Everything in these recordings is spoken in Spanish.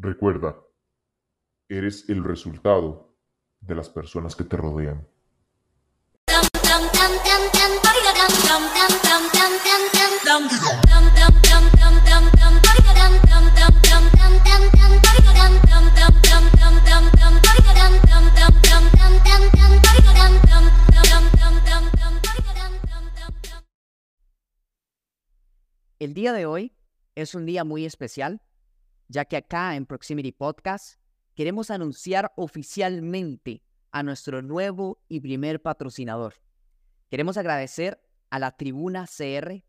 Recuerda, eres el resultado de las personas que te rodean. El día de hoy es un día muy especial, ya que acá en Proximity Podcast queremos anunciar oficialmente a nuestro nuevo y primer patrocinador. Queremos agradecer a la Tribuna CR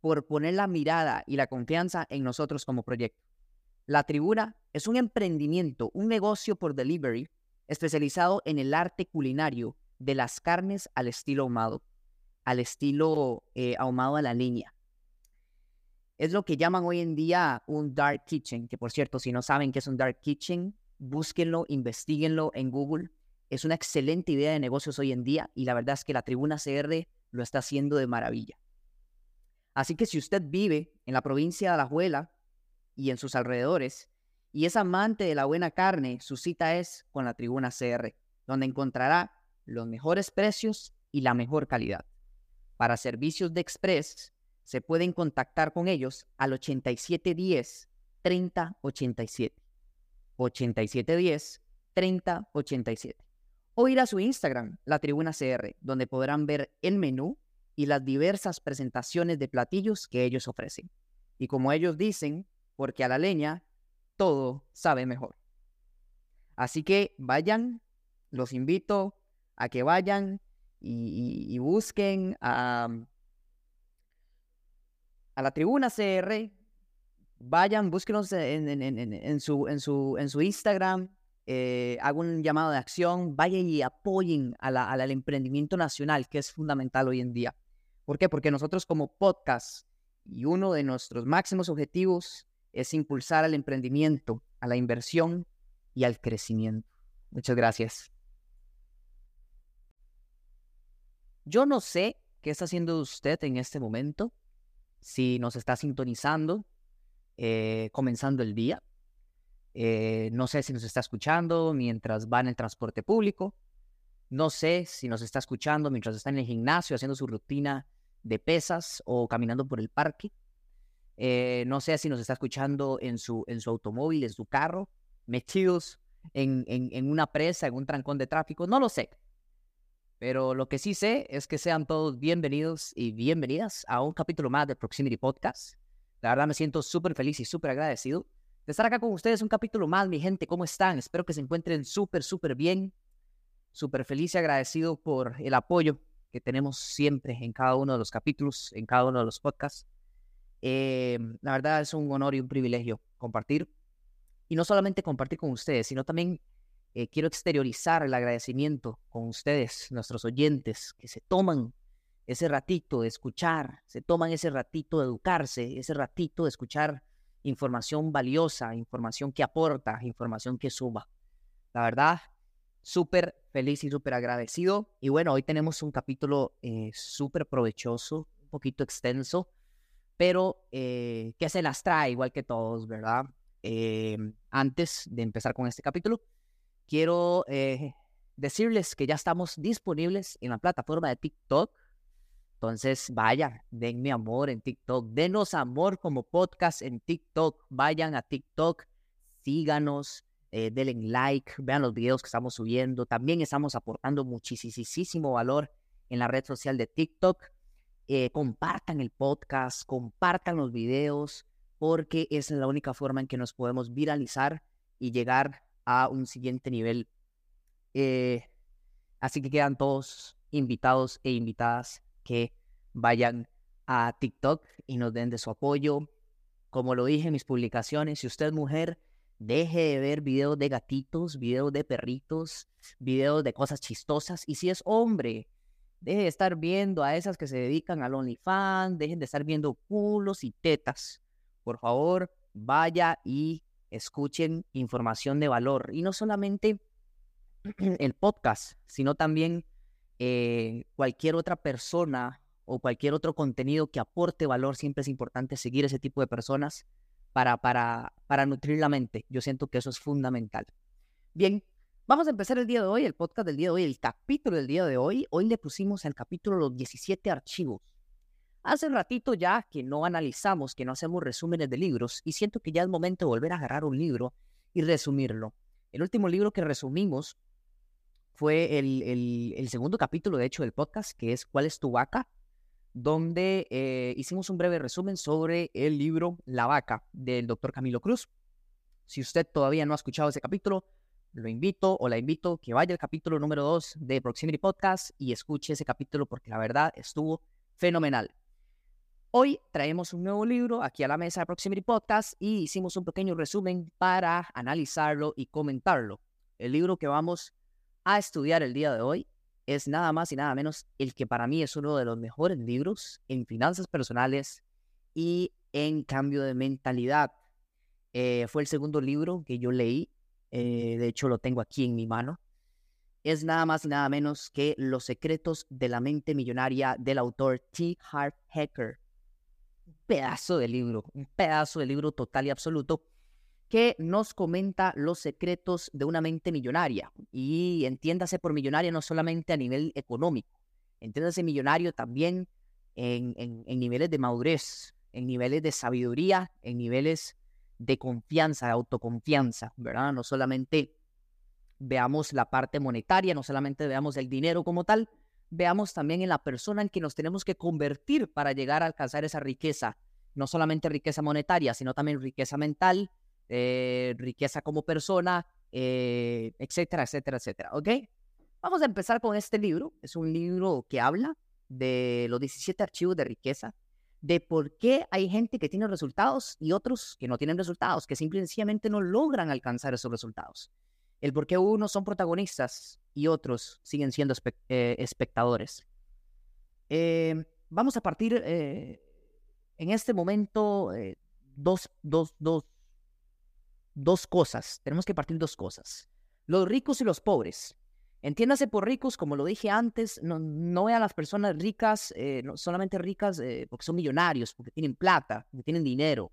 por poner la mirada y la confianza en nosotros como proyecto. La Tribuna es un emprendimiento, un negocio por delivery especializado en el arte culinario de las carnes al estilo ahumado, al estilo eh, ahumado a la leña. Es lo que llaman hoy en día un dark kitchen, que por cierto, si no saben qué es un dark kitchen, búsquenlo, investiguenlo en Google. Es una excelente idea de negocios hoy en día y la verdad es que la Tribuna CR lo está haciendo de maravilla. Así que si usted vive en la provincia de Alajuela y en sus alrededores y es amante de la buena carne, su cita es con la Tribuna CR, donde encontrará los mejores precios y la mejor calidad. Para servicios de express, se pueden contactar con ellos al 8710 3087. 8710 3087. O ir a su Instagram, la Tribuna CR, donde podrán ver el menú y las diversas presentaciones de platillos que ellos ofrecen. Y como ellos dicen, porque a la leña todo sabe mejor. Así que vayan, los invito a que vayan y, busquen a, a la tribuna CR, vayan, búsquenos en, su, en, su, en su Instagram, eh, hago un llamado de acción, vayan y apoyen al emprendimiento nacional, que es fundamental hoy en día. ¿Por qué? Porque nosotros como podcast y uno de nuestros máximos objetivos es impulsar al emprendimiento, a la inversión y al crecimiento. Muchas gracias. Yo no sé qué está haciendo usted en este momento, si nos está sintonizando, eh, comenzando el día. Eh, no sé si nos está escuchando mientras va en el transporte público. No sé si nos está escuchando mientras está en el gimnasio haciendo su rutina de pesas o caminando por el parque. Eh, no sé si nos está escuchando en su, en su automóvil, en su carro, metidos en, en una presa, en un trancón de tráfico. No lo sé. Pero lo que sí sé es que sean todos bienvenidos y bienvenidas a un capítulo más de Proximity Podcast. La verdad me siento súper feliz y súper agradecido de estar acá con ustedes un capítulo más, mi gente. ¿Cómo están? Espero que se encuentren súper, súper bien. Súper feliz y agradecido por el apoyo que tenemos siempre en cada uno de los capítulos, en cada uno de los podcasts. Eh, la verdad es un honor y un privilegio compartir. Y no solamente compartir con ustedes, sino también eh, quiero exteriorizar el agradecimiento con ustedes, nuestros oyentes, que se toman ese ratito de escuchar, se toman ese ratito de educarse, ese ratito de escuchar información valiosa, información que aporta, información que suma. La verdad, súper feliz y súper agradecido. Y bueno, hoy tenemos un capítulo eh, súper provechoso, un poquito extenso, pero eh, que se las trae igual que todos, ¿verdad? antes de empezar con este capítulo, quiero eh, decirles que ya estamos disponibles en la plataforma de TikTok. Entonces, vaya, denme amor en TikTok, denos amor como podcast en TikTok, vayan a TikTok, síganos, eh, denle like, vean los videos que estamos subiendo. También estamos aportando muchísimo valor en la red social de TikTok. Eh, compartan el podcast, compartan los videos, porque es la única forma en que nos podemos viralizar y llegar a un siguiente nivel. Eh, así que quedan todos invitados e invitadas que vayan a TikTok y nos den de su apoyo. Como lo dije en mis publicaciones, si usted es mujer, deje de ver videos de gatitos, videos de perritos, videos de cosas chistosas. Y si es hombre, deje de estar viendo a esas que se dedican al OnlyFans, dejen de estar viendo culos y tetas. Por favor, vaya y escuchen información de valor. Y no solamente el podcast, sino también eh, cualquier otra persona o cualquier otro contenido que aporte valor. Siempre es importante seguir ese tipo de personas para, para, para nutrir la mente. Yo siento que eso es fundamental. Bien, vamos a empezar el día de hoy, el podcast del día de hoy, el capítulo del día de hoy. Hoy le pusimos al capítulo los 17 archivos. Hace ratito ya que no analizamos, que no hacemos resúmenes de libros y siento que ya es momento de volver a agarrar un libro y resumirlo. El último libro que resumimos fue el, el, segundo capítulo, de hecho, del podcast, que es ¿Cuál es tu vaca? donde eh, hicimos un breve resumen sobre el libro La vaca del doctor Camilo Cruz. Si usted todavía no ha escuchado ese capítulo, lo invito o la invito que vaya al capítulo número 2 de Proximity Podcast y escuche ese capítulo porque la verdad estuvo fenomenal. Hoy traemos un nuevo libro aquí a la mesa de Proximity Podcast y hicimos un pequeño resumen para analizarlo y comentarlo. El libro que vamos a estudiar el día de hoy es nada más y nada menos el que para mí es uno de los mejores libros en finanzas personales y en cambio de mentalidad. Eh, fue el segundo libro que yo leí, eh, de hecho lo tengo aquí en mi mano. Es nada más y nada menos que Los secretos de la mente millonaria del autor T. Harv Hecker. Pedazo de libro, un pedazo de libro total y absoluto que nos comenta los secretos de una mente millonaria. Y entiéndase por millonaria no solamente a nivel económico, entiéndase millonario también en, en, niveles de madurez, en niveles de sabiduría, en niveles de confianza, de autoconfianza, ¿verdad? No solamente veamos la parte monetaria, no solamente veamos el dinero como tal, veamos también en la persona en que nos tenemos que convertir para llegar a alcanzar esa riqueza, no solamente riqueza monetaria, sino también riqueza mental, eh, riqueza como persona, eh, etcétera, etcétera, etcétera. ¿Ok? Vamos a empezar con este libro. Es un libro que habla de los 17 archivos de riqueza, de por qué hay gente que tiene resultados y otros que no tienen resultados, que simplemente no logran alcanzar esos resultados. El por qué unos son protagonistas y otros siguen siendo eh, espectadores. vamos a partir en este momento dos, dos, dos, dos cosas, tenemos que partir dos cosas. Los ricos y los pobres. Entiéndase por ricos, como lo dije antes, no, no a las personas ricas, eh, solamente ricas eh, porque son millonarios, porque tienen plata, porque tienen dinero.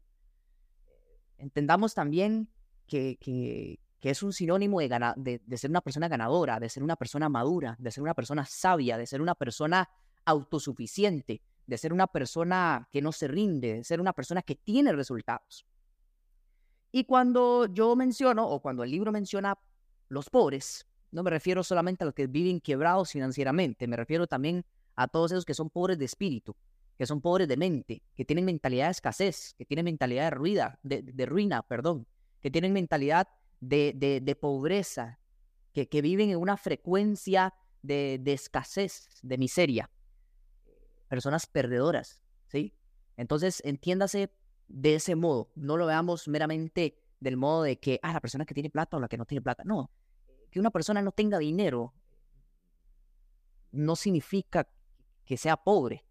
Entendamos también que, que, que es un sinónimo de, de, de, ser una persona ganadora, de ser una persona madura, de ser una persona sabia, de ser una persona autosuficiente, de ser una persona que no se rinde, de ser una persona que tiene resultados. Y cuando yo menciono, o cuando el libro menciona los pobres, no me refiero solamente a los que viven quebrados financieramente, me refiero también a todos esos que son pobres de espíritu, que son pobres de mente, que tienen mentalidad de escasez, que tienen mentalidad de ruina, de, ruina, perdón, que tienen mentalidad de, de pobreza, que, que, viven en una frecuencia de, escasez, de miseria. Personas perdedoras, ¿sí? Entonces, entiéndase de ese modo. No lo veamos meramente del modo de que, ah, la persona que tiene plata o la que no tiene plata. No, que una persona no tenga dinero no significa que sea pobre,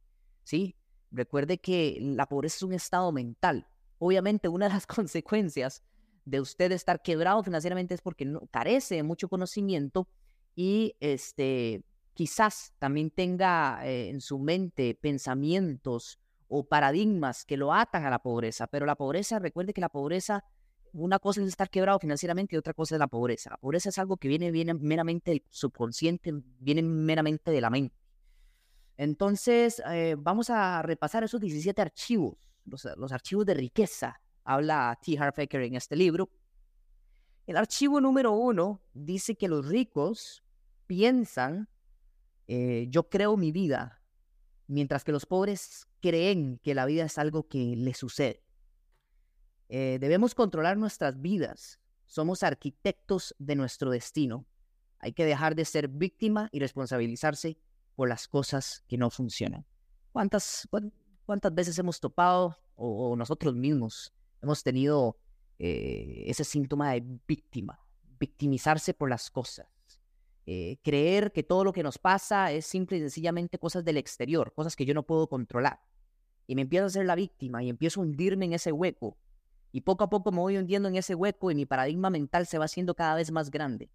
¿sí? Recuerde que la pobreza es un estado mental. Obviamente, una de las consecuencias de usted estar quebrado financieramente es porque no, carece de mucho conocimiento y este, quizás también tenga eh, en su mente pensamientos o paradigmas que lo atan a la pobreza, pero la pobreza, recuerde que la pobreza, una cosa es estar quebrado financieramente y otra cosa es la pobreza. La pobreza es algo que viene, viene meramente del subconsciente, viene meramente de la mente. Entonces, eh, vamos a repasar esos 17 archivos, los, archivos de riqueza, habla T. Harfaker en este libro. El archivo número uno dice que los ricos piensan, eh, yo creo mi vida, mientras que los pobres creen que la vida es algo que les sucede. Eh, debemos controlar nuestras vidas. Somos arquitectos de nuestro destino. Hay que dejar de ser víctima y responsabilizarse por las cosas que no funcionan. ¿Cuántas, cuántas veces hemos topado o, nosotros mismos hemos tenido eh, ese síntoma de víctima, victimizarse por las cosas? Eh, creer que todo lo que nos pasa es simple y sencillamente cosas del exterior, cosas que yo no puedo controlar. Y me empiezo a ser la víctima y empiezo a hundirme en ese hueco. Y poco a poco me voy hundiendo en ese hueco y mi paradigma mental se va haciendo cada vez más grande.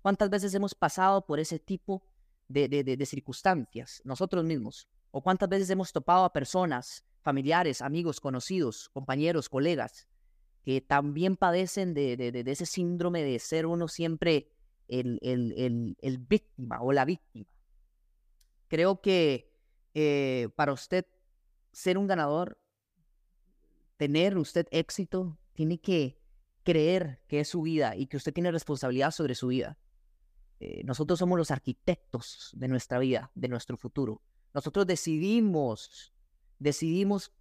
¿Cuántas veces hemos pasado por ese tipo de, de, de circunstancias nosotros mismos? ¿O cuántas veces hemos topado a personas, familiares, amigos, conocidos, compañeros, colegas, que también padecen de, de, ese síndrome de ser uno siempre el, el, el, víctima o la víctima. Creo que eh, para usted ser un ganador, tener usted éxito, tiene que creer que es su vida y que usted tiene responsabilidad sobre su vida. Eh, nosotros somos los arquitectos de nuestra vida, de nuestro futuro. Nosotros decidimos, decidimos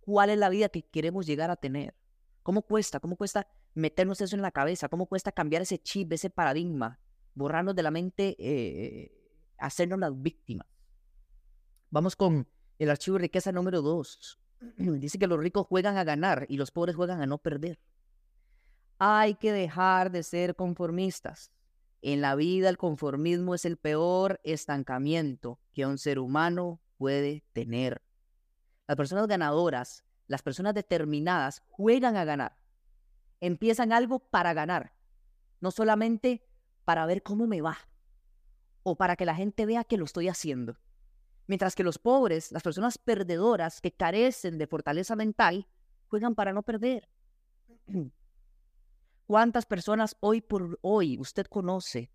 cuál es la vida que queremos llegar a tener. ¿Cómo cuesta? ¿Cómo cuesta meternos eso en la cabeza? ¿Cómo cuesta cambiar ese chip, ese paradigma? Borrarnos de la mente, eh, hacernos las víctimas. Vamos con el archivo de riqueza número dos. Dice que los ricos juegan a ganar y los pobres juegan a no perder. Hay que dejar de ser conformistas. En la vida el conformismo es el peor estancamiento que un ser humano puede tener. Las personas ganadoras, las personas determinadas, juegan a ganar. Empiezan algo para ganar, no solamente para ver cómo me va o para que la gente vea que lo estoy haciendo. Mientras que los pobres, las personas perdedoras que carecen de fortaleza mental, juegan para no perder. ¿Cuántas personas hoy por hoy usted conoce?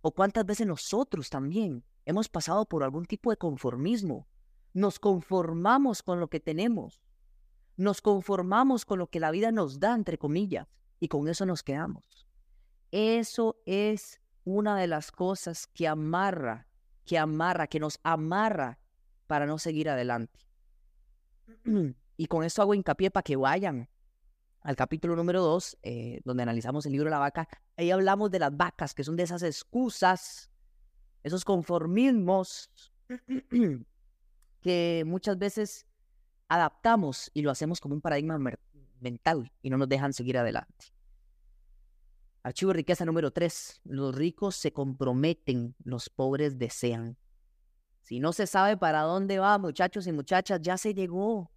¿O cuántas veces nosotros también hemos pasado por algún tipo de conformismo? Nos conformamos con lo que tenemos. Nos conformamos con lo que la vida nos da, entre comillas, y con eso nos quedamos. Eso es una de las cosas que amarra, que amarra, que nos amarra para no seguir adelante. y con eso hago hincapié para que vayan al capítulo número 2, eh, donde analizamos el libro de la vaca, ahí hablamos de las vacas, que son de esas excusas, esos conformismos que muchas veces adaptamos y lo hacemos como un paradigma mental y no nos dejan seguir adelante. Archivo de riqueza número 3. Los ricos se comprometen, los pobres desean. Si no se sabe para dónde va, muchachos y muchachas, ya se llegó.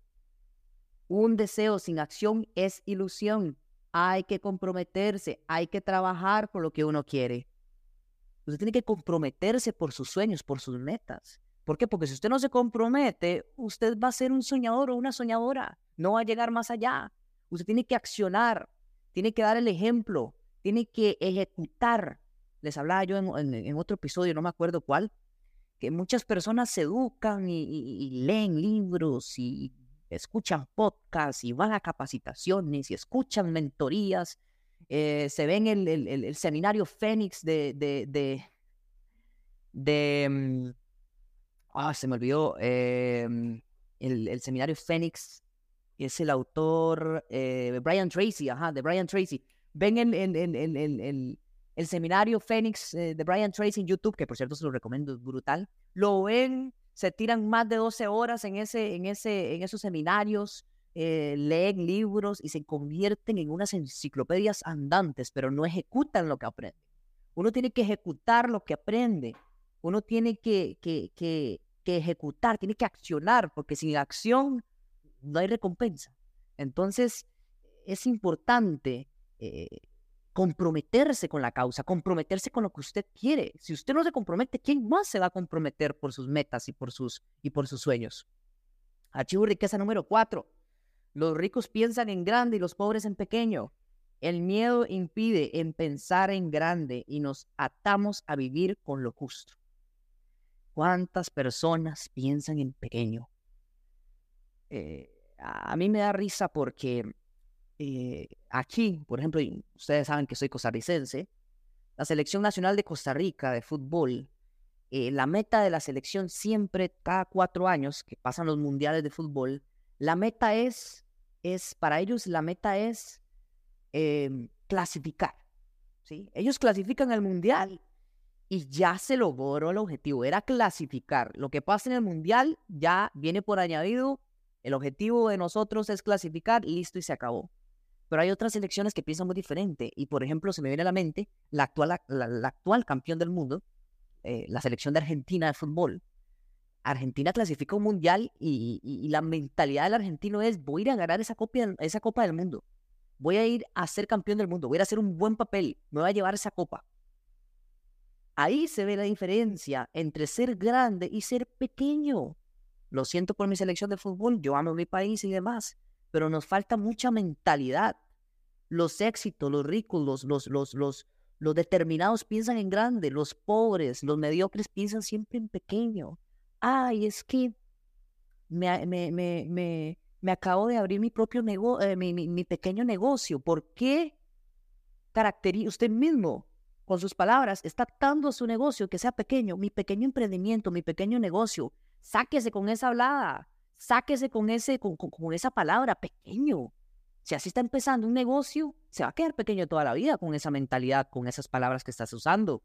Un deseo sin acción es ilusión. Hay que comprometerse, hay que trabajar por lo que uno quiere. Usted tiene que comprometerse por sus sueños, por sus metas. ¿Por qué? Porque si usted no se compromete, usted va a ser un soñador o una soñadora. No va a llegar más allá. Usted tiene que accionar, tiene que dar el ejemplo, tiene que ejecutar. Les hablaba yo en, otro episodio, no me acuerdo cuál, que muchas personas se educan y leen libros y escuchan podcasts y van a capacitaciones y escuchan mentorías, eh, se ven el, el, seminario Fénix de, de, de, mm, ah, se me olvidó, em, el, seminario Fénix es el autor eh, Brian Tracy, ajá, de Brian Tracy. Ven el, el, el seminario Fénix eh, de Brian Tracy en YouTube, que por cierto se lo recomiendo, es brutal. Lo ven se tiran más de 12 horas en, ese, en, ese, en esos seminarios, eh, leen libros y se convierten en unas enciclopedias andantes, pero no ejecutan lo que aprenden. Uno tiene que ejecutar lo que aprende. Uno tiene que, que, que, ejecutar, tiene que accionar, porque sin acción no hay recompensa. Entonces, es importante eh, comprometerse con la causa, comprometerse con lo que usted quiere. Si usted no se compromete, ¿quién más se va a comprometer por sus metas y por sus, y por sus sueños? Archivo riqueza número cuatro. Los ricos piensan en grande y los pobres en pequeño. El miedo impide en pensar en grande y nos atamos a vivir con lo justo. ¿Cuántas personas piensan en pequeño? Eh, a mí me da risa porque eh, aquí, por ejemplo, ustedes saben que soy costarricense, la selección nacional de Costa Rica de fútbol, eh, la meta de la selección siempre, cada cuatro años que pasan los mundiales de fútbol, la meta es, es para ellos la meta es em, clasificar. ¿sí? Ellos clasifican al mundial y ya se logró el objetivo, era clasificar. Lo que pasa en el mundial ya viene por añadido. El objetivo de nosotros es clasificar, listo y se acabó. Pero hay otras selecciones que piensan muy diferente. Y por ejemplo, se me viene a la mente la actual, la, actual campeón del mundo, eh, la selección de Argentina de fútbol. Argentina clasifica un mundial y, la mentalidad del argentino es voy a ir a ganar esa, copia, esa copa del mundo. Voy a ir a ser campeón del mundo. Voy a hacer un buen papel. Me voy a llevar esa copa. Ahí se ve la diferencia entre ser grande y ser pequeño. Lo siento por mi selección de fútbol. Yo amo mi país y demás pero nos falta mucha mentalidad. Los éxitos, los ricos, los, los, los, los, los determinados piensan en grande, los pobres, los mediocres piensan siempre en pequeño. Ay, es que me, me, me, me, acabo de abrir mi propio negocio, eh, mi, mi, pequeño negocio. ¿Por qué caracteriza usted mismo con sus palabras está dando su negocio que sea pequeño, mi pequeño emprendimiento, mi pequeño negocio? Sáquese con esa hablada, sáquese con, ese, con esa palabra pequeño. Si así está empezando un negocio, se va a quedar pequeño toda la vida con esa mentalidad, con esas palabras que estás usando.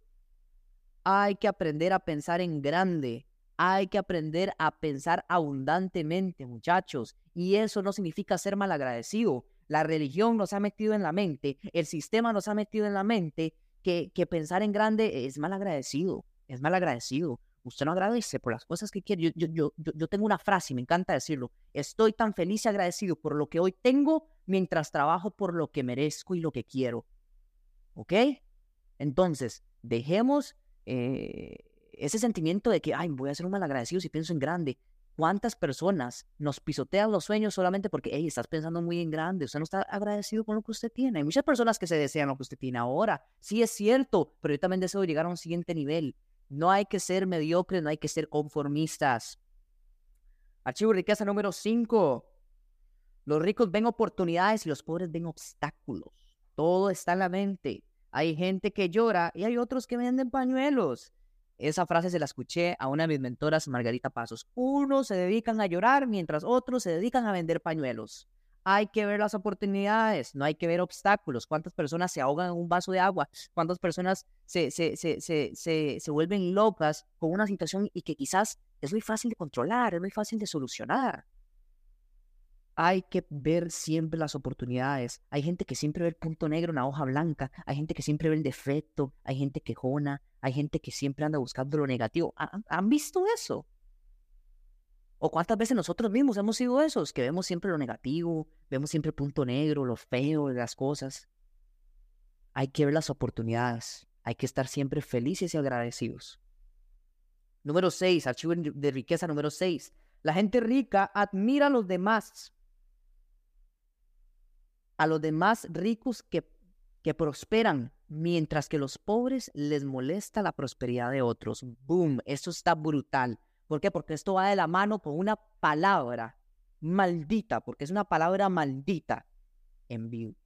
Hay que aprender a pensar en grande. Hay que aprender a pensar abundantemente, muchachos. Y eso no significa ser malagradecido. La religión nos ha metido en la mente, el sistema nos ha metido en la mente que, que pensar en grande es malagradecido. Es malagradecido. Usted no agradece por las cosas que quiere. Yo, tengo una frase me encanta decirlo. Estoy tan feliz y agradecido por lo que hoy tengo mientras trabajo por lo que merezco y lo que quiero. ¿Ok? Entonces, dejemos eh, ese sentimiento de que, ay, voy a ser un malagradecido si pienso en grande. ¿Cuántas personas nos pisotean los sueños solamente porque, hey, estás pensando muy en grande, usted no está agradecido con lo que usted tiene? Hay muchas personas que se desean lo que usted tiene ahora. Sí es cierto, pero yo también deseo llegar a un siguiente nivel. No hay que ser mediocres, no hay que ser conformistas. Archivo riqueza número 5. Los ricos ven oportunidades y los pobres ven obstáculos. Todo está en la mente. Hay gente que llora y hay otros que venden pañuelos. Esa frase se la escuché a una de mis mentoras, Margarita Pasos. Unos se dedican a llorar mientras otros se dedican a vender pañuelos. Hay que ver las oportunidades, no hay que ver obstáculos. ¿Cuántas personas se ahogan en un vaso de agua? ¿Cuántas personas se, se, se, se, vuelven locas con una situación y que quizás es muy fácil de controlar, es muy fácil de solucionar? Hay que ver siempre las oportunidades. Hay gente que siempre ve el punto negro en la hoja blanca. Hay gente que siempre ve el defecto. Hay gente quejona. Hay gente que siempre anda buscando lo negativo. ¿Han visto eso? ¿O cuántas veces nosotros mismos hemos sido esos que vemos siempre lo negativo, vemos siempre el punto negro, lo feo de las cosas? Hay que ver las oportunidades, hay que estar siempre felices y agradecidos. Número 6, archivo de riqueza número 6. La gente rica admira a los demás, a los demás ricos que, que prosperan, mientras que los pobres les molesta la prosperidad de otros. Boom, eso está brutal. ¿Por qué? Porque esto va de la mano con una palabra maldita, porque es una palabra maldita. Envidia.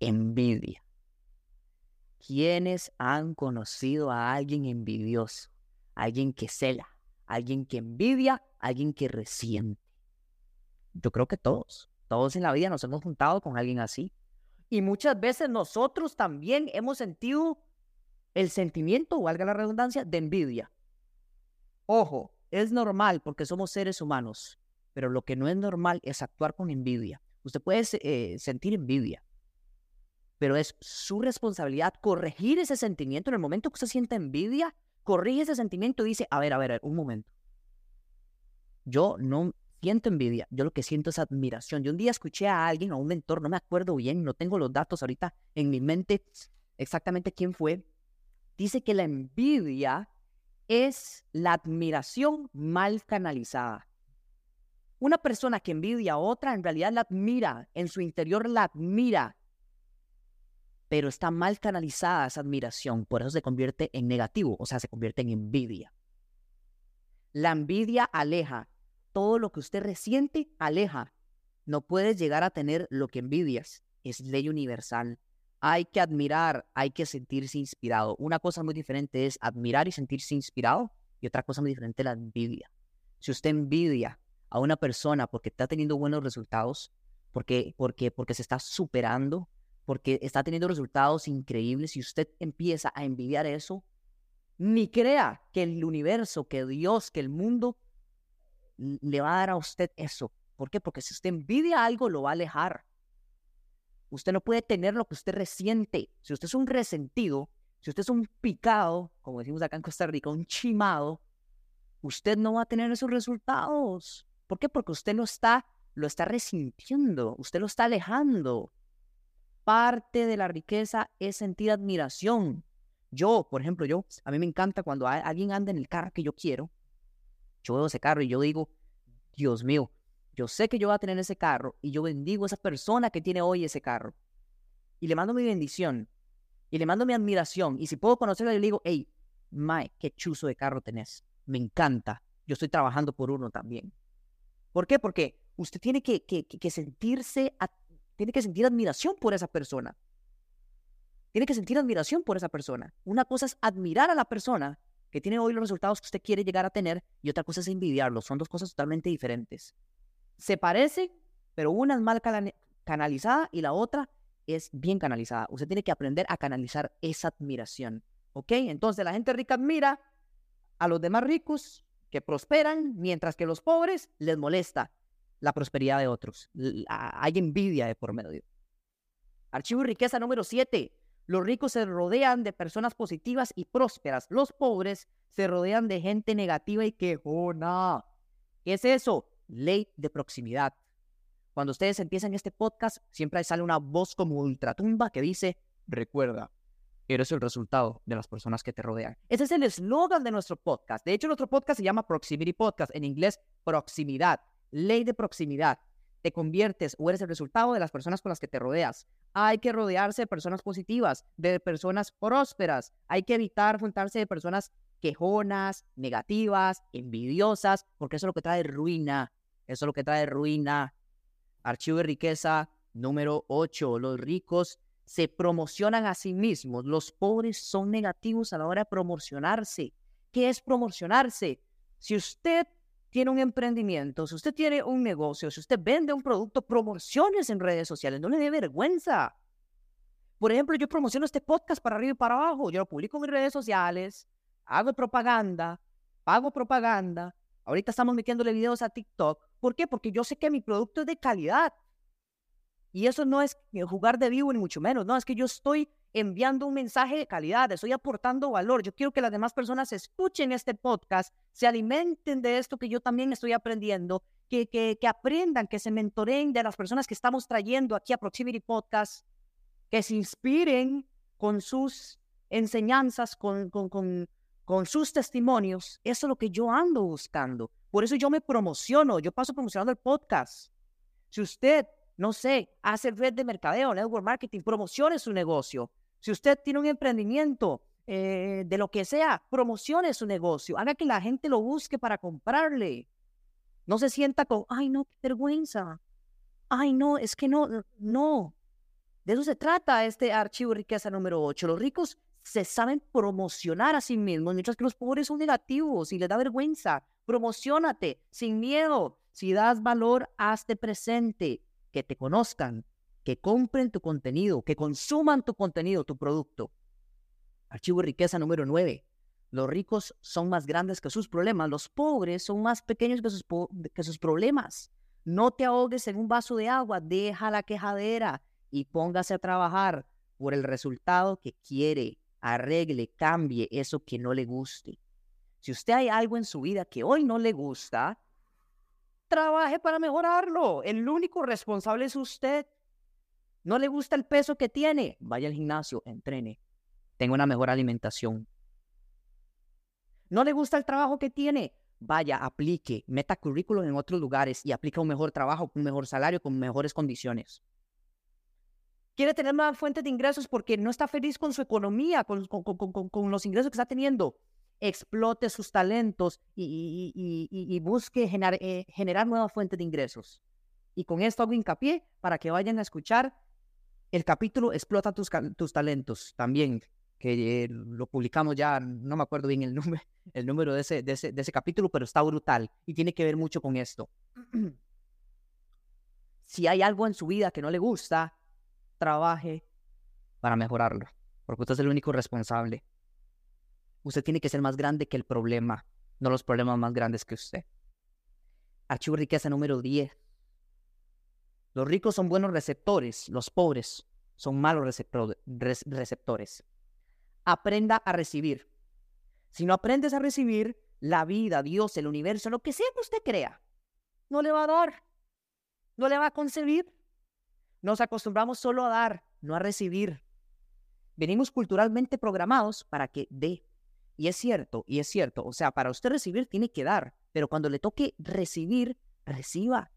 Envidia. ¿Quiénes han conocido a alguien envidioso? Alguien que cela, alguien que envidia, alguien que resiente. Yo creo que todos, todos en la vida nos hemos juntado con alguien así. Y muchas veces nosotros también hemos sentido el sentimiento, valga la redundancia, de envidia. Ojo, es normal porque somos seres humanos, pero lo que no es normal es actuar con envidia. Usted puede eh, sentir envidia, pero es su responsabilidad corregir ese sentimiento. En el momento que usted siente envidia, corrige ese sentimiento y dice, a ver, a ver, un momento. Yo no siento envidia, yo lo que siento es admiración. Yo un día escuché a alguien, a un mentor, no me acuerdo bien, no tengo los datos ahorita en mi mente exactamente quién fue, dice que la envidia es la admiración mal canalizada. Una persona que envidia a otra en realidad la admira, en su interior la admira, pero está mal canalizada esa admiración, por eso se convierte en negativo, o sea, se convierte en envidia. La envidia aleja, todo lo que usted resiente aleja. No puedes llegar a tener lo que envidias, es ley universal hay que admirar, hay que sentirse inspirado. Una cosa muy diferente es admirar y sentirse inspirado y otra cosa muy diferente es la envidia. Si usted envidia a una persona porque está teniendo buenos resultados, porque, porque, porque se está superando, porque está teniendo resultados increíbles y usted empieza a envidiar eso, ni crea que el universo, que Dios, que el mundo le va a dar a usted eso. ¿Por qué? Porque si usted envidia algo, lo va a alejar. Usted no puede tener lo que usted resiente. Si usted es un resentido, si usted es un picado, como decimos acá en Costa Rica, un chimado, usted no va a tener esos resultados. ¿Por qué? Porque usted lo está, lo está resintiendo, usted lo está alejando. Parte de la riqueza es sentir admiración. Yo, por ejemplo, yo, a mí me encanta cuando alguien anda en el carro que yo quiero, yo veo ese carro y yo digo, Dios mío, yo sé que yo voy a tener ese carro y yo bendigo a esa persona que tiene hoy ese carro. Y le mando mi bendición y le mando mi admiración. Y si puedo conocerla, yo le digo, hey, Mae, qué chuzo de carro tenés. Me encanta. Yo estoy trabajando por uno también. ¿Por qué? Porque usted tiene que, que, sentirse, tiene que sentir admiración por esa persona. Tiene que sentir admiración por esa persona. Una cosa es admirar a la persona que tiene hoy los resultados que usted quiere llegar a tener y otra cosa es envidiarlo. Son dos cosas totalmente diferentes. Se parecen, pero una es mal canalizada y la otra es bien canalizada. Usted tiene que aprender a canalizar esa admiración. ¿Ok? Entonces la gente rica admira a los demás ricos que prosperan, mientras que los pobres les molesta la prosperidad de otros. Hay envidia de por medio. Archivo y riqueza número 7. Los ricos se rodean de personas positivas y prósperas. Los pobres se rodean de gente negativa y quejona. ¿Qué es eso? Ley de proximidad. Cuando ustedes empiezan este podcast, siempre sale una voz como ultratumba que dice, recuerda, eres el resultado de las personas que te rodean. Ese es el eslogan de nuestro podcast. De hecho, nuestro podcast se llama Proximity Podcast, en inglés, proximidad, ley de proximidad. Te conviertes o eres el resultado de las personas con las que te rodeas. Hay que rodearse de personas positivas, de personas prósperas. Hay que evitar juntarse de personas quejonas, negativas, envidiosas, porque eso es lo que trae ruina. Eso es lo que trae ruina. Archivo de riqueza número 8. Los ricos se promocionan a sí mismos. Los pobres son negativos a la hora de promocionarse. ¿Qué es promocionarse? Si usted tiene un emprendimiento, si usted tiene un negocio, si usted vende un producto, promociones en redes sociales, no le dé vergüenza. Por ejemplo, yo promociono este podcast para arriba y para abajo, yo lo publico en redes sociales, hago propaganda, pago propaganda, ahorita estamos metiéndole videos a TikTok. ¿Por qué? Porque yo sé que mi producto es de calidad. Y eso no es jugar de vivo ni mucho menos, no, es que yo estoy enviando un mensaje de calidad, estoy aportando valor. Yo quiero que las demás personas escuchen este podcast, se alimenten de esto que yo también estoy aprendiendo, que, que, que aprendan, que se mentoreen de las personas que estamos trayendo aquí a Proximity Podcast, que se inspiren con sus enseñanzas, con, con, con, con sus testimonios. Eso es lo que yo ando buscando. Por eso yo me promociono, yo paso promocionando el podcast. Si usted no sé, hace red de mercadeo, network marketing, promocione su negocio. Si usted tiene un emprendimiento eh, de lo que sea, promocione su negocio. Haga que la gente lo busque para comprarle. No se sienta con, ay, no, qué vergüenza. Ay, no, es que no, no. De eso se trata este archivo riqueza número 8. Los ricos se saben promocionar a sí mismos, mientras que los pobres son negativos y les da vergüenza. Promocionate sin miedo. Si das valor, hazte presente que te conozcan, que compren tu contenido, que consuman tu contenido, tu producto. Archivo de riqueza número 9. Los ricos son más grandes que sus problemas, los pobres son más pequeños que sus, que sus problemas. No te ahogues en un vaso de agua, deja la quejadera y póngase a trabajar por el resultado que quiere. Arregle, cambie eso que no le guste. Si usted hay algo en su vida que hoy no le gusta, trabaje para mejorarlo. El único responsable es usted. ¿No le gusta el peso que tiene? Vaya al gimnasio, entrene. Tenga una mejor alimentación. ¿No le gusta el trabajo que tiene? Vaya, aplique, meta currículum en otros lugares y aplica un mejor trabajo, un mejor salario, con mejores condiciones. ¿Quiere tener más fuentes de ingresos porque no está feliz con su economía, con, los ingresos que está teniendo? explote sus talentos y, busque eh, generar, nuevas fuentes de ingresos. Y con esto hago hincapié para que vayan a escuchar el capítulo Explota tus, talentos también, que eh, lo publicamos ya, no me acuerdo bien el número, el número de, ese, de, ese, capítulo, pero está brutal y tiene que ver mucho con esto. si hay algo en su vida que no le gusta, trabaje para mejorarlo, porque usted es el único responsable. Usted tiene que ser más grande que el problema, no los problemas más grandes que usted. Archivo riqueza número 10. Los ricos son buenos receptores, los pobres son malos receptores. Aprenda a recibir. Si no aprendes a recibir, la vida, Dios, el universo, lo que sea que usted crea, no le va a dar, no le va a concebir. Nos acostumbramos solo a dar, no a recibir. Venimos culturalmente programados para que dé, y es cierto, y es cierto. O sea, para usted recibir tiene que dar, pero cuando le toque recibir, reciba.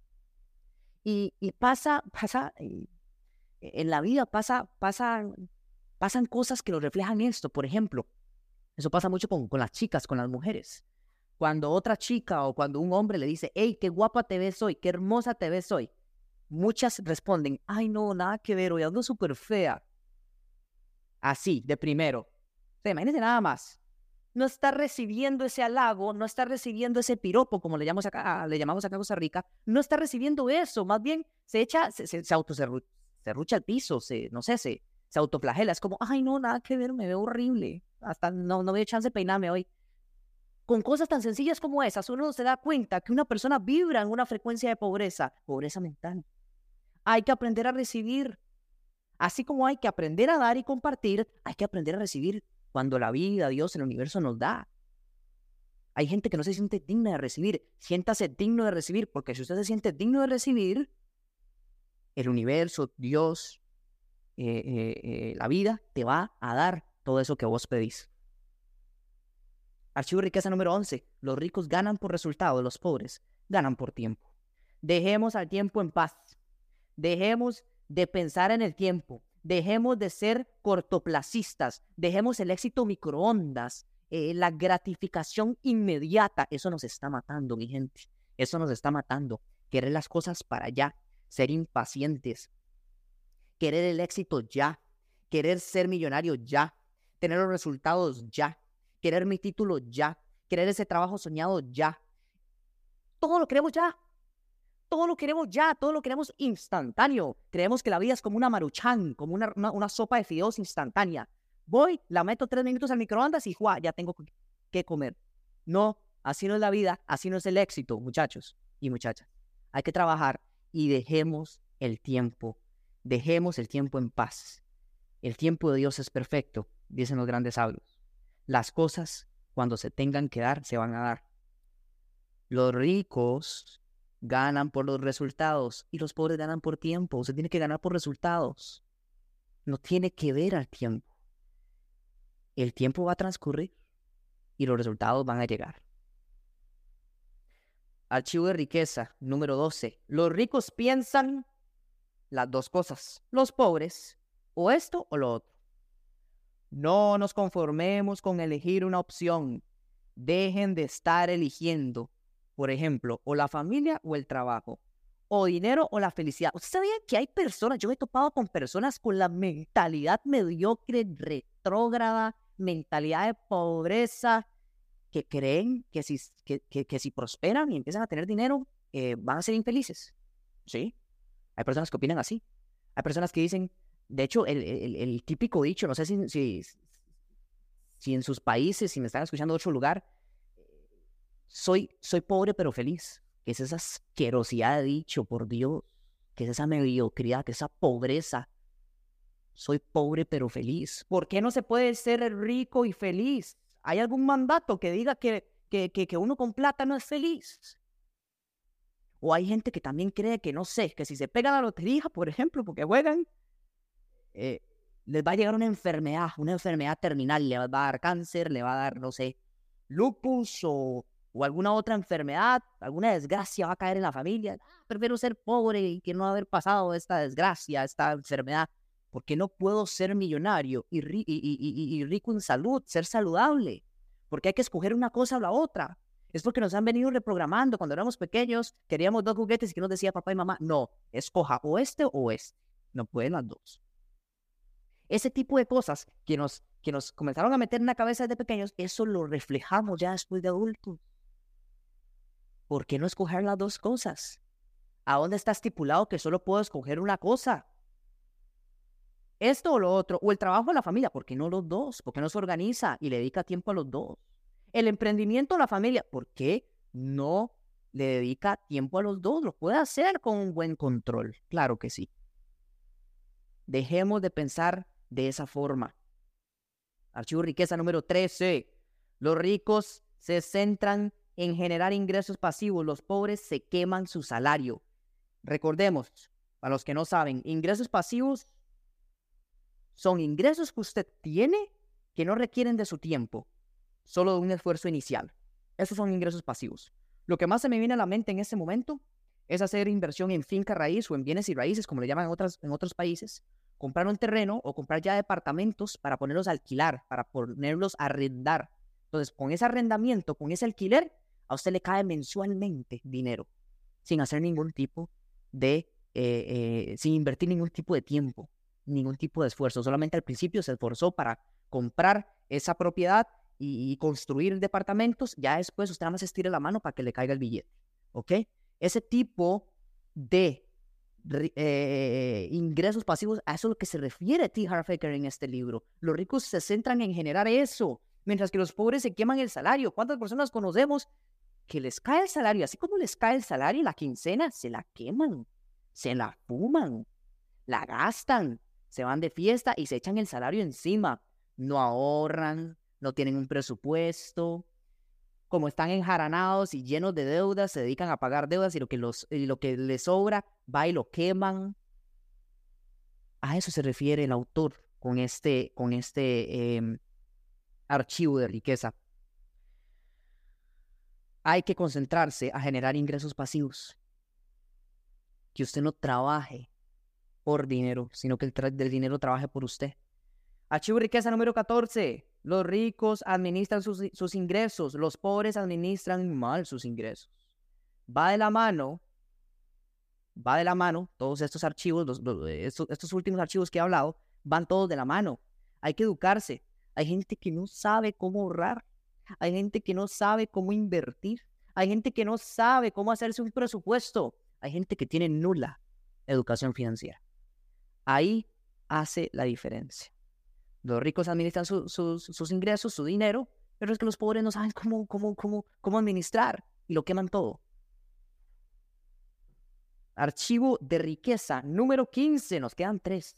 Y, pasa, pasa, en la vida pasa, pasan, pasan cosas que nos reflejan esto. Por ejemplo, eso pasa mucho con, con las chicas, con las mujeres. Cuando otra chica o cuando un hombre le dice, hey, qué guapa te ves hoy, qué hermosa te ves hoy, muchas responden, ay, no, nada que ver, hoy ando súper fea. Así, de primero. O sea, nada más. No está recibiendo ese halago, no está recibiendo ese piropo, como le llamamos acá, le llamamos acá a Costa Rica, no está recibiendo eso, más bien se echa, se, se, se se rucha al piso, se, no sé, se, se autoflagela. Es como, ay, no, nada que ver, me veo horrible. Hasta no, no me chance de peinarme hoy. Con cosas tan sencillas como esas, uno se da cuenta que una persona vibra en una frecuencia de pobreza, pobreza mental. Hay que aprender a recibir. Así como hay que aprender a dar y compartir, hay que aprender a recibir cuando la vida, Dios, el universo nos da. Hay gente que no se siente digna de recibir. Siéntase digno de recibir, porque si usted se siente digno de recibir, el universo, Dios, eh, eh, eh, la vida, te va a dar todo eso que vos pedís. Archivo riqueza número 11. Los ricos ganan por resultado, los pobres ganan por tiempo. Dejemos al tiempo en paz. Dejemos de pensar en el tiempo. Dejemos de ser cortoplacistas. Dejemos el éxito microondas. la gratificación inmediata. Eso nos está matando, mi gente. Eso nos está matando. Querer las cosas para allá ser impacientes, querer el éxito ya, querer ser millonario ya, tener los resultados ya, querer mi título ya, querer ese trabajo soñado ya. Todo lo queremos ya. Todo lo queremos ya, todo lo queremos instantáneo. Creemos que la vida es como una maruchan, como una, una, sopa de fideos instantánea. Voy, la meto tres minutos al microondas y ya tengo que comer. No, así no es la vida, así no es el éxito, muchachos y muchachas. Hay que trabajar y dejemos el tiempo, dejemos el tiempo en paz. El tiempo de Dios es perfecto, dicen los grandes sabios. Las cosas, cuando se tengan que dar, se van a dar. Los ricos ganan por los resultados y los pobres ganan por tiempo. Se tiene que ganar por resultados. No tiene que ver al tiempo. El tiempo va a transcurrir y los resultados van a llegar. Archivo de riqueza, número 12. Los ricos piensan las dos cosas. Los pobres, o esto o lo otro. No nos conformemos con elegir una opción. Dejen de estar eligiendo, por ejemplo, o la familia o el trabajo, o dinero o la felicidad. ¿Usted sabía que hay personas, yo he topado con personas con la mentalidad mediocre, retrógrada, mentalidad de pobreza, que creen que si, que, que, si prosperan y empiezan a tener dinero, eh, van a ser infelices. ¿Sí? Hay personas que opinan así. Hay personas que dicen, de hecho, el, el, típico dicho, no sé si, si, si, en sus países, si me están escuchando de otro lugar, soy, soy pobre pero feliz. Que es esa asquerosidad de dicho, por Dios. Que es esa mediocridad, que es esa pobreza. Soy pobre pero feliz. ¿Por qué no se puede ser rico y feliz? ¿Hay algún mandato que diga que, que, que, uno con plata no es feliz? O hay gente que también cree que, no sé, que si se pega la lotería, por ejemplo, porque juegan, eh, les va a llegar una enfermedad, una enfermedad terminal, le va a dar cáncer, le va a dar, no sé, lupus o, o alguna otra enfermedad, alguna desgracia va a caer en la familia. Ah, prefiero ser pobre y que no haber pasado esta desgracia, esta enfermedad porque no puedo ser millonario y, rico en salud, ser saludable? Porque hay que escoger una cosa o la otra. Es porque nos han venido reprogramando. Cuando éramos pequeños, queríamos dos juguetes y que nos decía papá y mamá, no, escoja o este o este. No pueden las dos. Ese tipo de cosas que nos, que nos comenzaron a meter en la cabeza desde pequeños, eso lo reflejamos ya después de adultos. ¿Por qué no escoger las dos cosas? ¿A dónde está estipulado que solo puedo escoger una cosa? esto o lo otro, o el trabajo de la familia, ¿por qué no los dos? ¿Por qué no se organiza y le dedica tiempo a los dos? El emprendimiento a la familia, ¿por qué no le dedica tiempo a los dos? Lo puede hacer con un buen control, claro que sí. Dejemos de pensar de esa forma. Archivo riqueza número 13. Los ricos se centran en generar ingresos pasivos, los pobres se queman su salario. Recordemos, para los que no saben, ingresos pasivos son ingresos que usted tiene que no requieren de su tiempo, solo de un esfuerzo inicial. Esos son ingresos pasivos. Lo que más se me viene a la mente en este momento es hacer inversión en finca raíz o en bienes y raíces, como le llaman en, otras, en otros países, comprar un terreno o comprar ya departamentos para ponerlos a alquilar, para ponerlos a arrendar. Entonces, con ese arrendamiento, con ese alquiler, a usted le cae mensualmente dinero, sin hacer ningún tipo de, eh, eh, sin invertir ningún tipo de tiempo, ningún tipo de esfuerzo. Solamente al principio se esforzó para comprar esa propiedad y, construir departamentos, ya después usted nada más estire la mano para que le caiga el billete. ¿Ok? Ese tipo de eh, ingresos pasivos, a eso es lo que se refiere T. Harfaker en este libro. Los ricos se centran en generar eso, mientras que los pobres se queman el salario. ¿Cuántas personas conocemos que les cae el salario? Así como les cae el salario, la quincena se la queman, se la fuman, la gastan, se van de fiesta y se echan el salario encima. No ahorran, no tienen un presupuesto, como están enjaranados y llenos de deudas, se dedican a pagar deudas y lo que, los, lo que les sobra va y lo queman. A eso se refiere el autor con este, con este em, archivo de riqueza. Hay que concentrarse a generar ingresos pasivos. Que usted no trabaje por dinero, sino que el, del dinero trabaje por usted. Archivo riqueza número 14. Los ricos administran sus, ingresos, los pobres administran mal sus ingresos. Va de la mano, va de la mano, todos estos archivos, estos, estos últimos archivos que he hablado, van todos de la mano. Hay que educarse. Hay gente que no sabe cómo ahorrar. Hay gente que no sabe cómo invertir. Hay gente que no sabe cómo hacerse un presupuesto. Hay gente que tiene nula educación financiera. Ahí hace la diferencia. Los ricos administran sus ingresos, su dinero, pero es que los pobres no saben cómo, cómo, cómo, cómo administrar y lo queman todo. Archivo de riqueza número 15, nos quedan tres.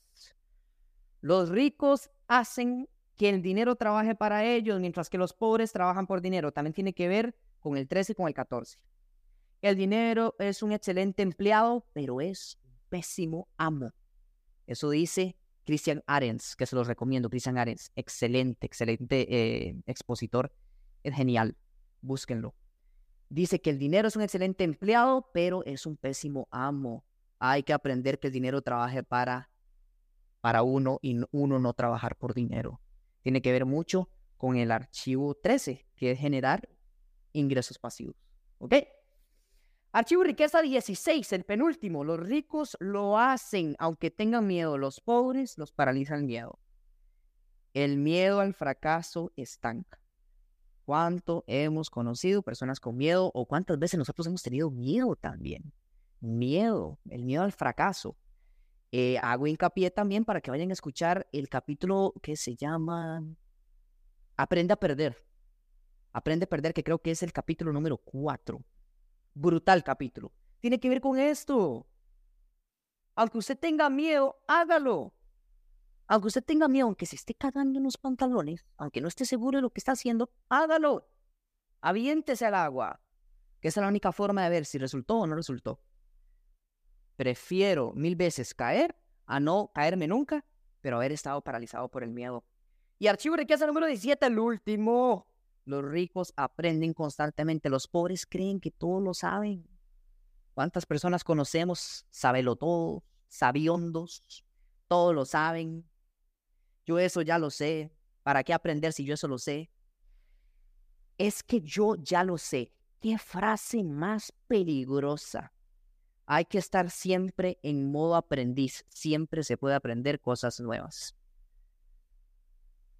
Los ricos hacen que el dinero trabaje para ellos, mientras que los pobres trabajan por dinero. También tiene que ver con el 13 y con el 14. El dinero es un excelente empleado, pero es un pésimo amo. Eso dice Christian Arens, que se los recomiendo. Christian Arens, excelente, excelente eh, expositor. Es genial. Búsquenlo. Dice que el dinero es un excelente empleado, pero es un pésimo amo. Hay que aprender que el dinero trabaje para, para uno y uno no trabajar por dinero. Tiene que ver mucho con el archivo 13, que es generar ingresos pasivos. ¿Ok? Archivo riqueza 16, el penúltimo. Los ricos lo hacen aunque tengan miedo. Los pobres los paraliza el miedo. El miedo al fracaso estanca. ¿Cuánto hemos conocido personas con miedo o cuántas veces nosotros hemos tenido miedo también? Miedo, el miedo al fracaso. Eh, hago hincapié también para que vayan a escuchar el capítulo que se llama Aprende a perder. Aprende a perder, que creo que es el capítulo número 4 brutal capítulo. Tiene que ver con esto. Aunque usted tenga miedo, hágalo. Aunque usted tenga miedo, aunque se esté cagando en los pantalones, aunque no esté seguro de lo que está haciendo, hágalo. Aviéntese al agua. Que esa es la única forma de ver si resultó o no resultó. Prefiero mil veces caer a no caerme nunca, pero haber estado paralizado por el miedo. Y archivo de riqueza número 17, el último. Los ricos aprenden constantemente, los pobres creen que todo lo saben. ¿Cuántas personas conocemos? Sabelo todo, sabiondos, todo lo saben. Yo eso ya lo sé. ¿Para qué aprender si yo eso lo sé? Es que yo ya lo sé. ¿Qué frase más peligrosa? Hay que estar siempre en modo aprendiz. Siempre se puede aprender cosas nuevas.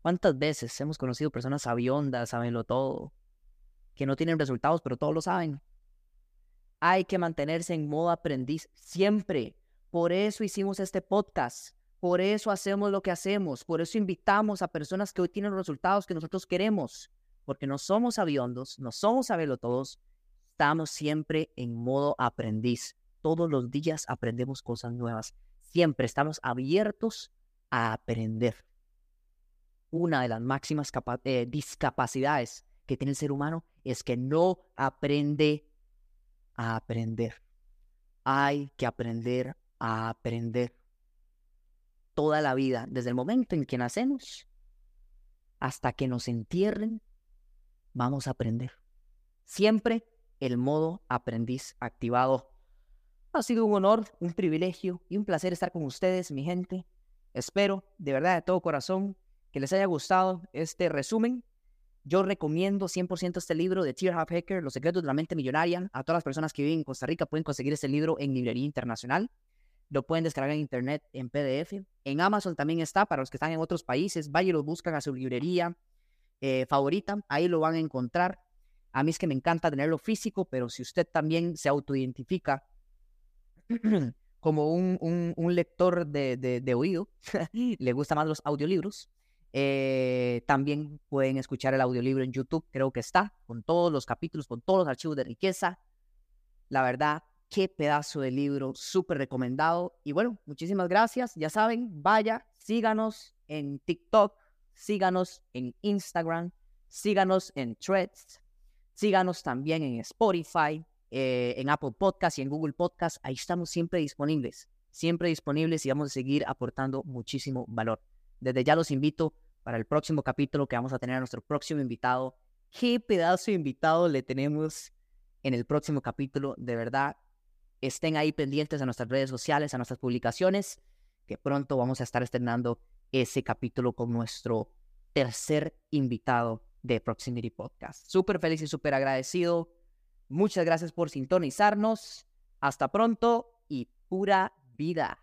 ¿Cuántas veces hemos conocido personas sabiondas, sabenlo todo, que no tienen resultados, pero todos lo saben? Hay que mantenerse en modo aprendiz siempre. Por eso hicimos este podcast. Por eso hacemos lo que hacemos. Por eso invitamos a personas que hoy tienen resultados que nosotros queremos. Porque no somos sabiondos, no somos saberlo todos. Estamos siempre en modo aprendiz. Todos los días aprendemos cosas nuevas. Siempre estamos abiertos a aprender una de las máximas eh, discapacidades que tiene el ser humano es que no aprende a aprender. Hay que aprender a aprender toda la vida, desde el momento en que nacemos hasta que nos entierren, vamos a aprender. Siempre el modo aprendiz activado. Ha sido un honor, un privilegio y un placer estar con ustedes, mi gente. Espero, de verdad, de todo corazón, que les haya gustado este resumen. Yo recomiendo 100% este libro de Tier Half Hacker, Los secretos de la mente millonaria. A todas las personas que viven en Costa Rica pueden conseguir este libro en librería internacional. Lo pueden descargar en internet en PDF. En Amazon también está para los que están en otros países. Vayan y lo buscan a su librería eh, favorita. Ahí lo van a encontrar. A mí es que me encanta tenerlo físico, pero si usted también se autoidentifica como un, un, lector de, de, oído, le gustan más los audiolibros, eh, también pueden escuchar el audiolibro en YouTube, creo que está, con todos los capítulos, con todos los archivos de riqueza. La verdad, qué pedazo de libro, súper recomendado. Y bueno, muchísimas gracias. Ya saben, vaya, síganos en TikTok, síganos en Instagram, síganos en Threads, síganos también en Spotify, eh, en Apple Podcast y en Google Podcast. Ahí estamos siempre disponibles, siempre disponibles y vamos a seguir aportando muchísimo valor. Desde ya los invito para el próximo capítulo que vamos a tener a nuestro próximo invitado. Qué pedazo de invitado le tenemos en el próximo capítulo. De verdad, estén ahí pendientes a nuestras redes sociales, a nuestras publicaciones, que pronto vamos a estar estrenando ese capítulo con nuestro tercer invitado de Proximity Podcast. Súper feliz y súper agradecido Muchas gracias por sintonizarnos. Hasta pronto y pura vida.